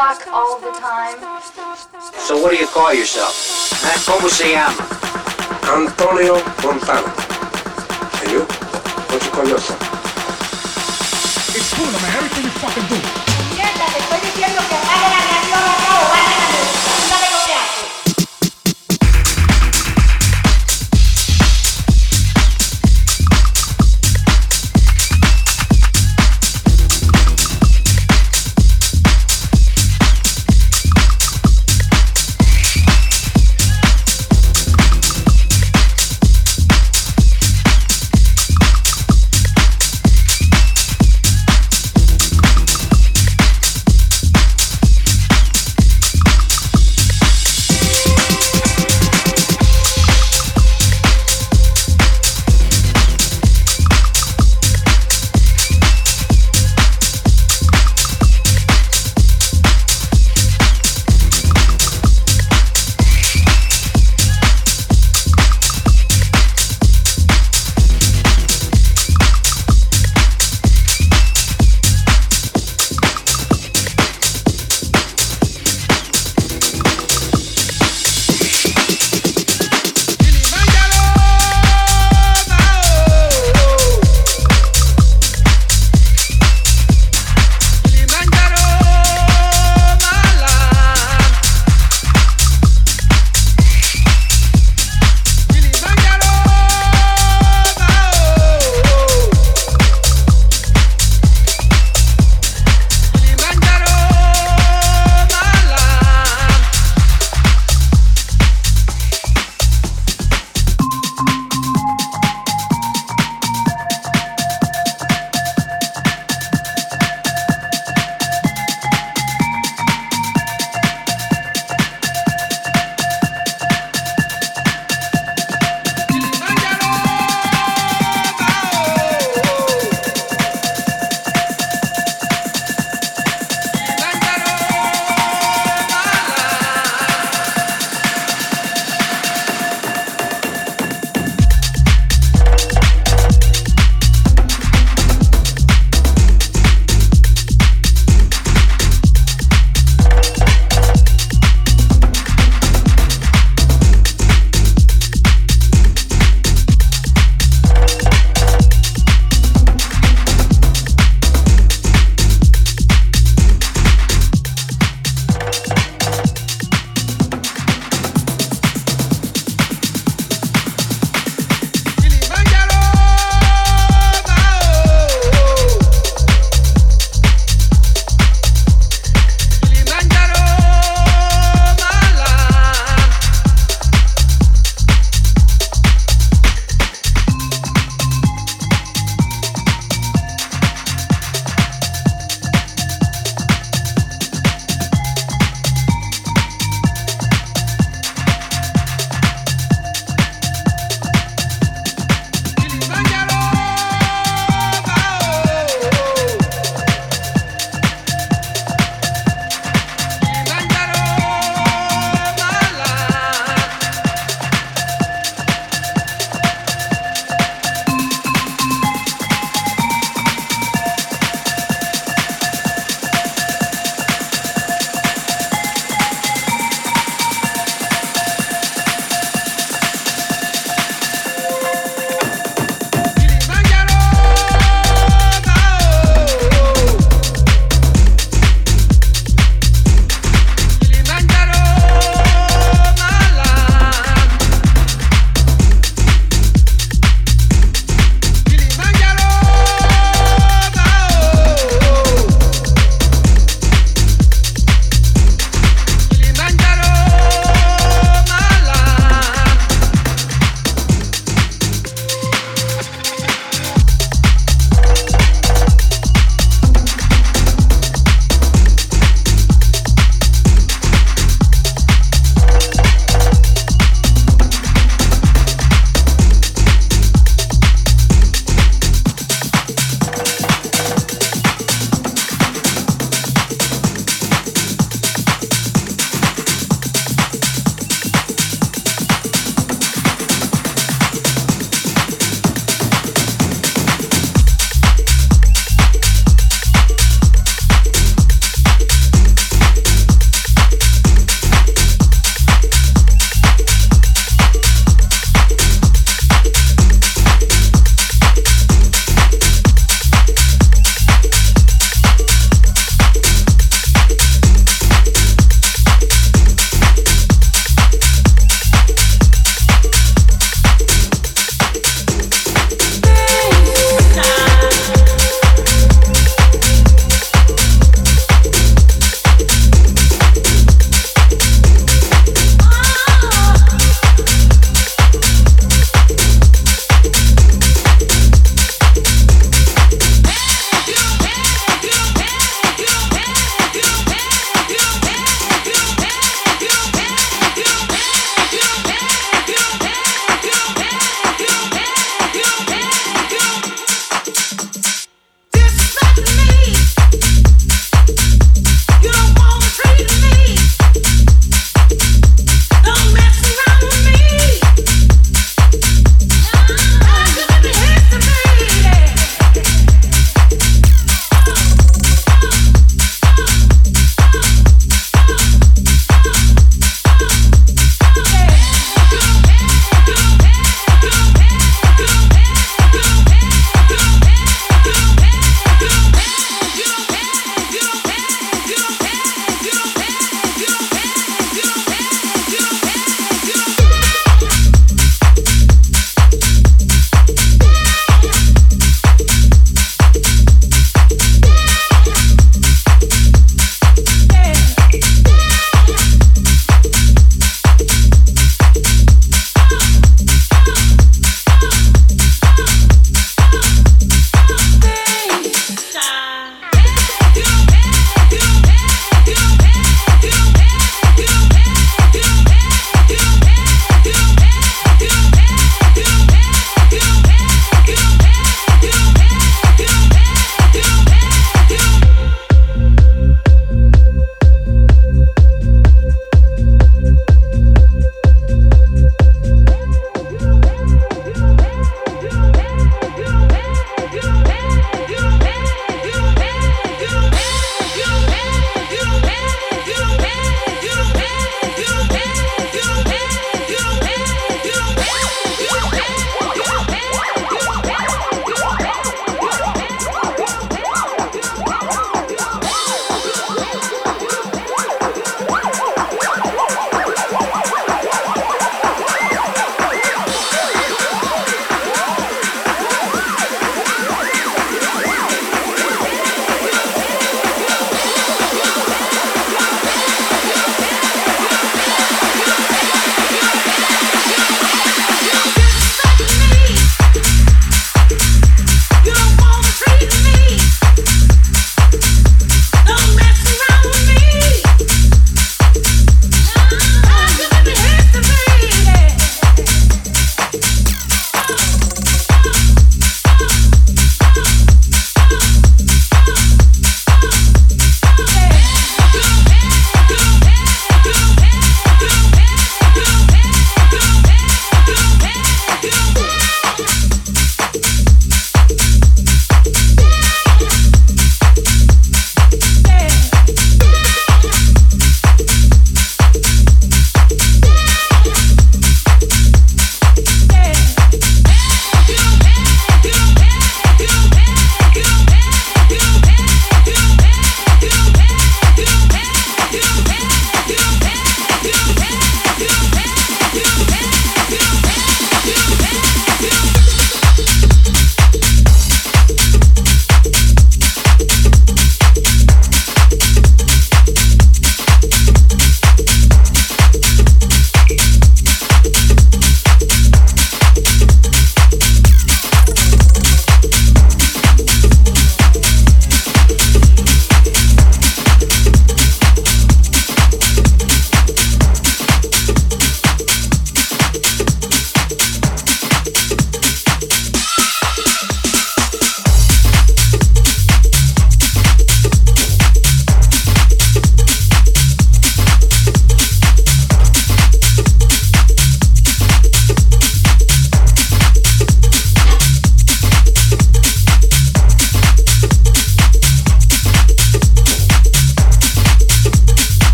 saying all the time? So what do you call yourself? Eh? Como se llama? Antonio Montana. And you? What you call yourself? It's cool, man. Everything you fucking do. Nieta, te estoy diciendo que apague la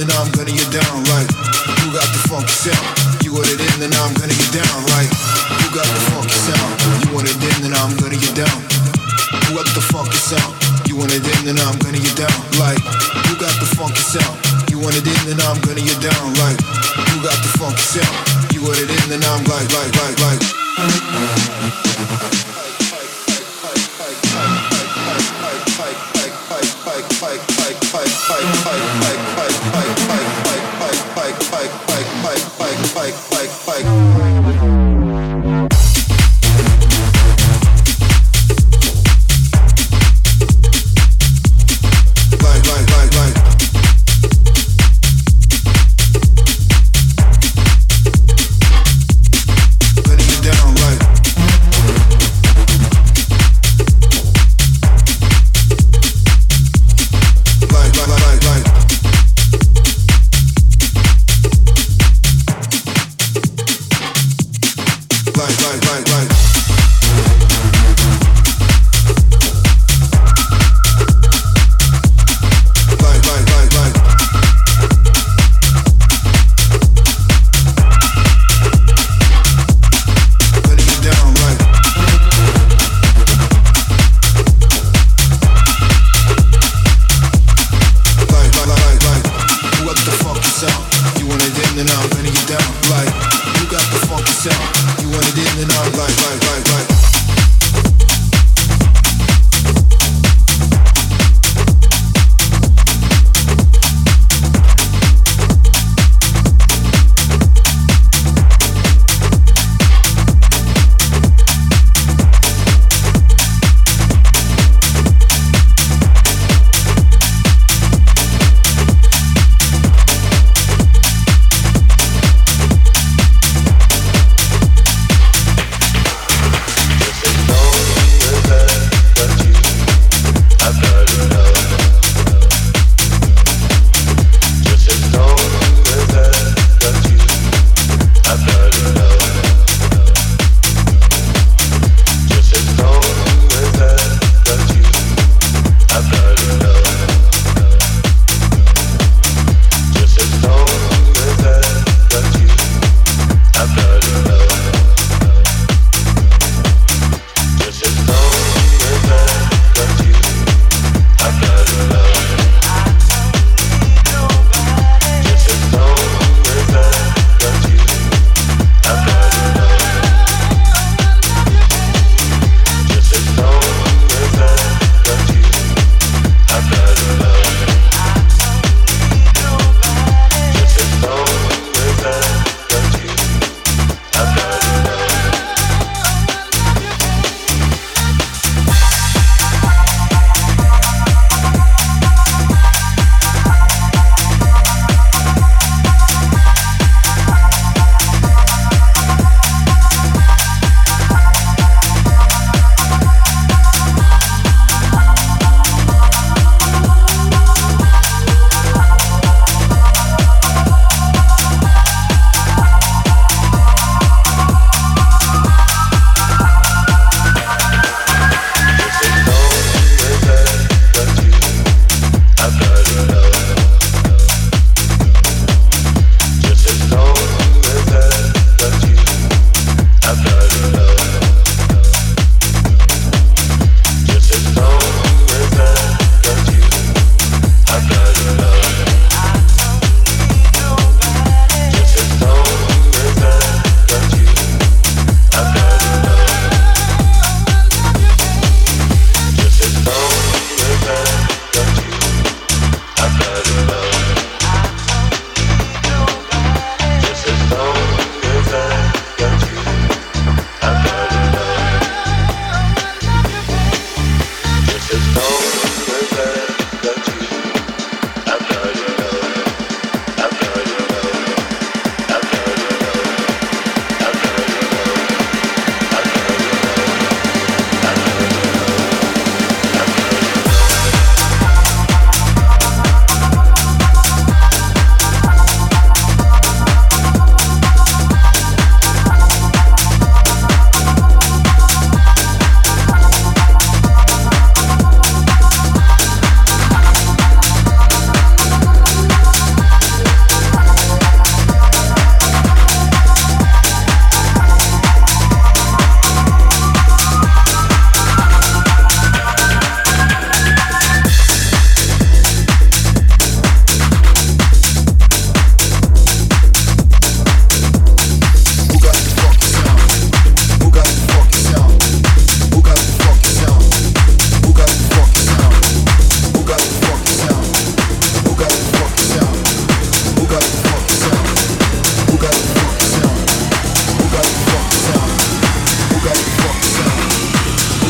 then I'm gonna get down. Like, you got the funky sound. You want it in, then I'm gonna get down. Like, you got the funky sound. You want it in, then I'm gonna get down. Who got the funky sound? You want it in, then I'm gonna get down. Like, you got the funky sound. You want it in, then I'm gonna get down. Like, you got the funky sound. You want it in, then I'm like, like, like, like. Like, like, like, like.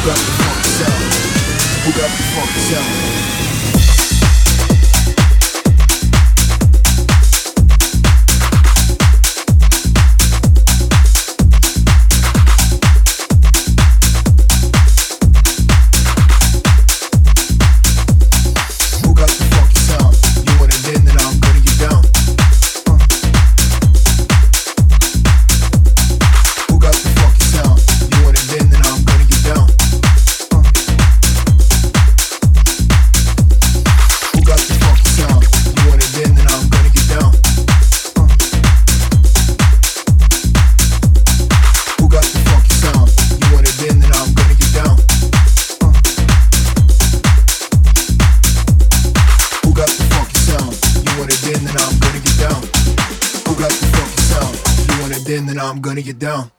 got the funk sound? Who got the funk sound? I'm gonna get down.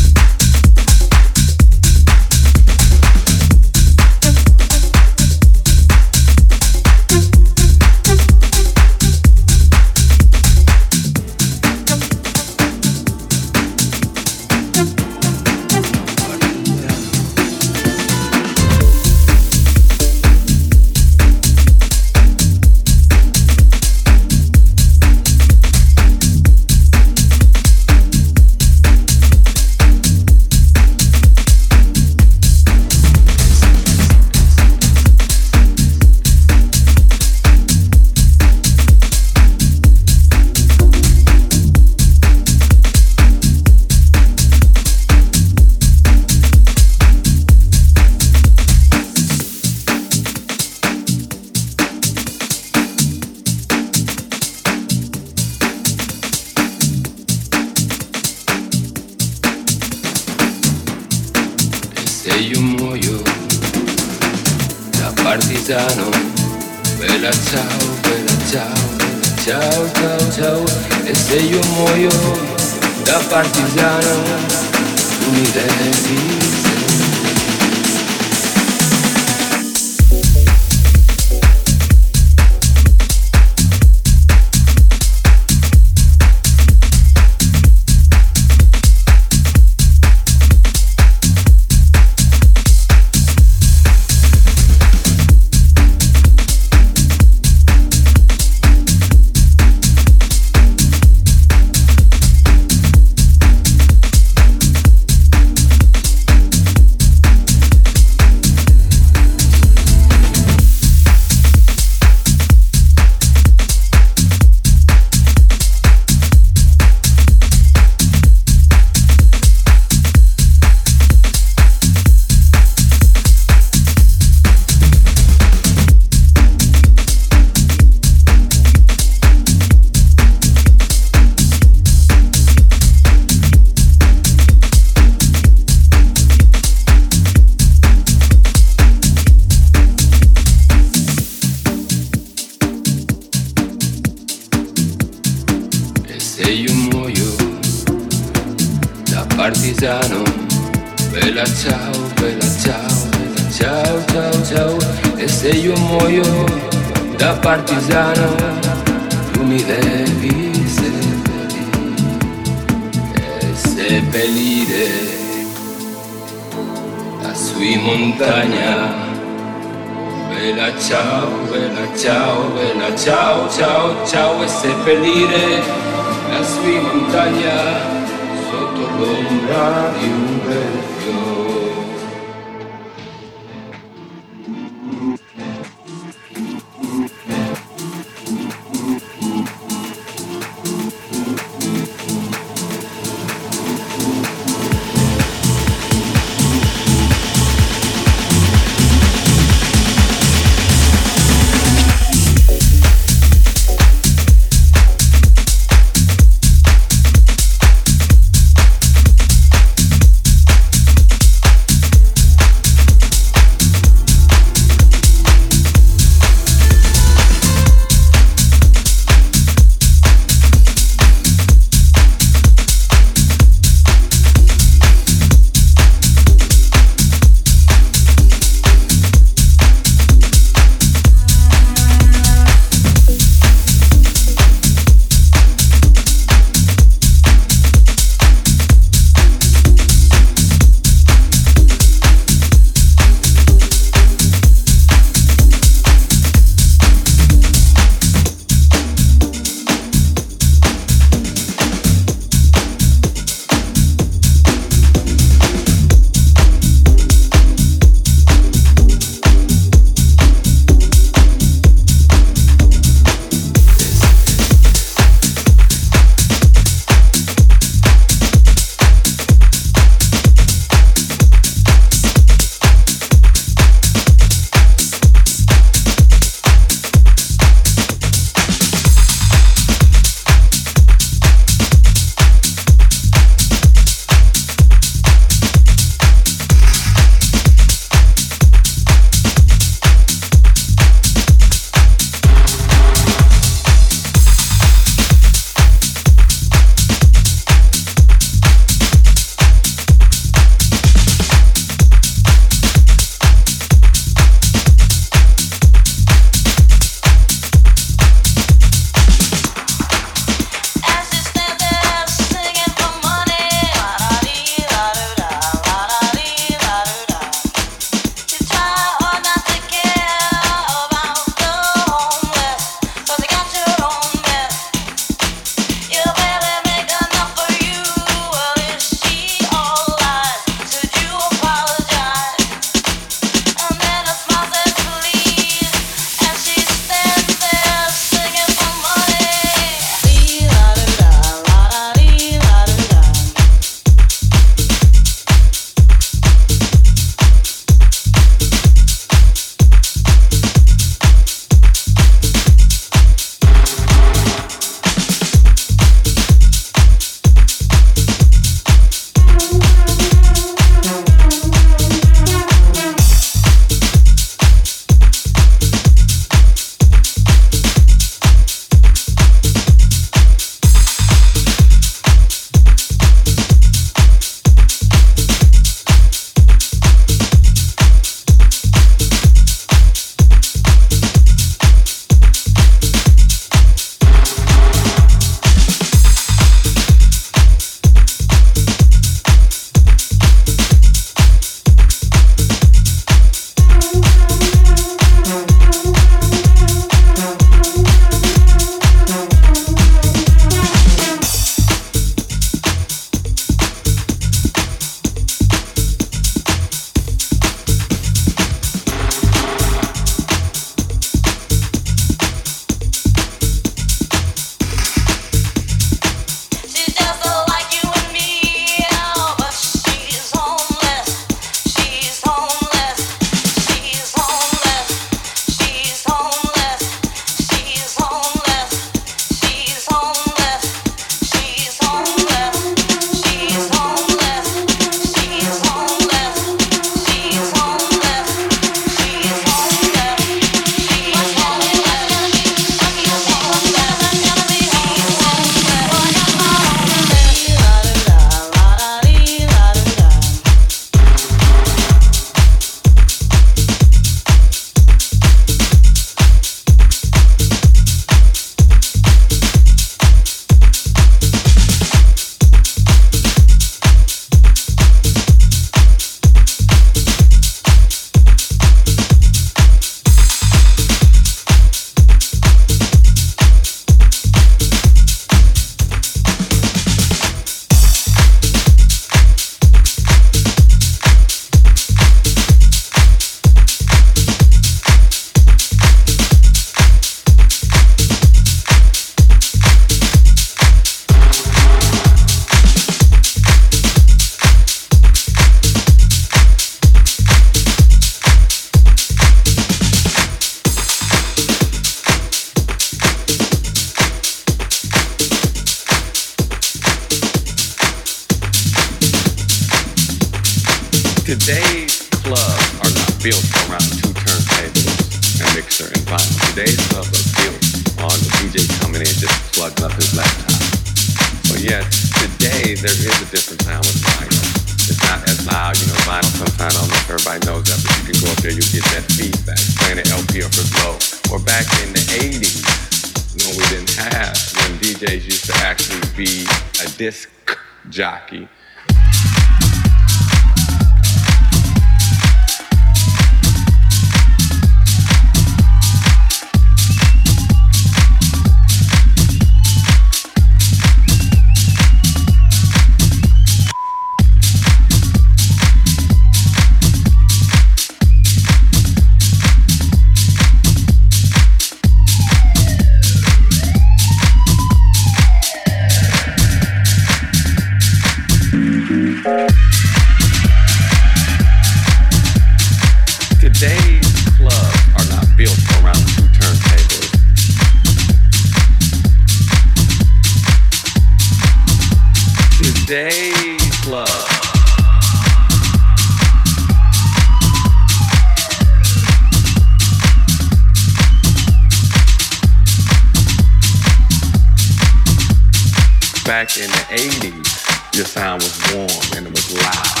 Back in the 80s, your sound was warm and it was loud.